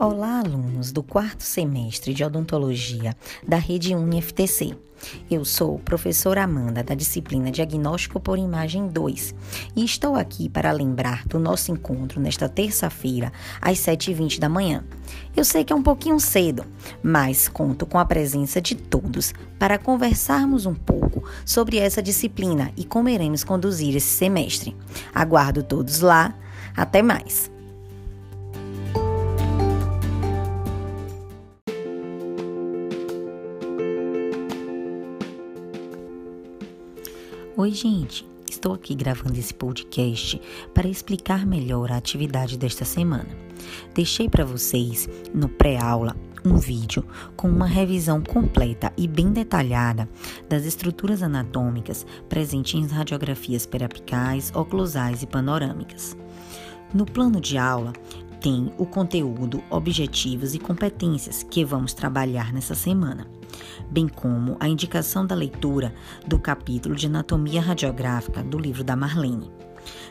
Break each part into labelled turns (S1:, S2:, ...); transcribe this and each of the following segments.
S1: Olá, alunos do quarto semestre de odontologia da rede UniFTC. Eu sou professora Amanda da disciplina Diagnóstico por Imagem 2 e estou aqui para lembrar do nosso encontro nesta terça-feira às 7h20 da manhã. Eu sei que é um pouquinho cedo, mas conto com a presença de todos para conversarmos um pouco sobre essa disciplina e como iremos conduzir esse semestre. Aguardo todos lá. Até mais! Oi, gente. Estou aqui gravando esse podcast para explicar melhor a atividade desta semana. Deixei para vocês no pré-aula um vídeo com uma revisão completa e bem detalhada das estruturas anatômicas presentes em radiografias periapicais, oclusais e panorâmicas. No plano de aula, tem o conteúdo, objetivos e competências que vamos trabalhar nessa semana, bem como a indicação da leitura do capítulo de Anatomia Radiográfica do livro da Marlene.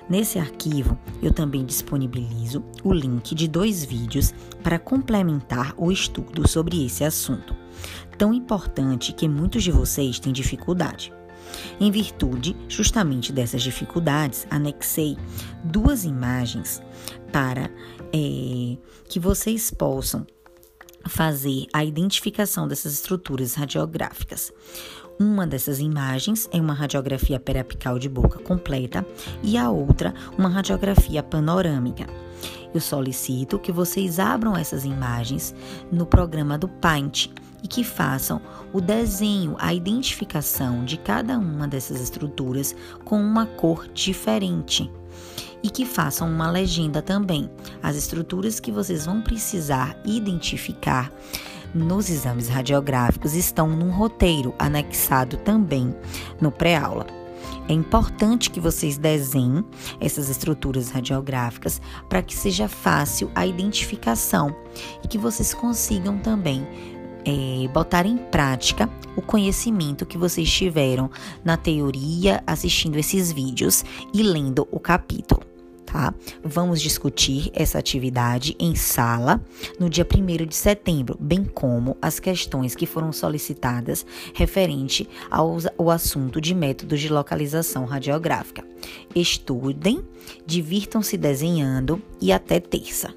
S1: Nesse arquivo, eu também disponibilizo o link de dois vídeos para complementar o estudo sobre esse assunto, tão importante que muitos de vocês têm dificuldade. Em virtude justamente dessas dificuldades, anexei duas imagens para é, que vocês possam fazer a identificação dessas estruturas radiográficas. Uma dessas imagens é uma radiografia periapical de boca completa e a outra uma radiografia panorâmica. Eu solicito que vocês abram essas imagens no programa do Paint e que façam o desenho, a identificação de cada uma dessas estruturas com uma cor diferente e que façam uma legenda também. As estruturas que vocês vão precisar identificar nos exames radiográficos estão num roteiro anexado também no pré-aula. É importante que vocês desenhem essas estruturas radiográficas para que seja fácil a identificação e que vocês consigam também é, botar em prática o conhecimento que vocês tiveram na teoria assistindo esses vídeos e lendo o capítulo. Tá? Vamos discutir essa atividade em sala no dia 1 de setembro, bem como as questões que foram solicitadas referente ao, ao assunto de métodos de localização radiográfica. Estudem, divirtam-se desenhando e até terça.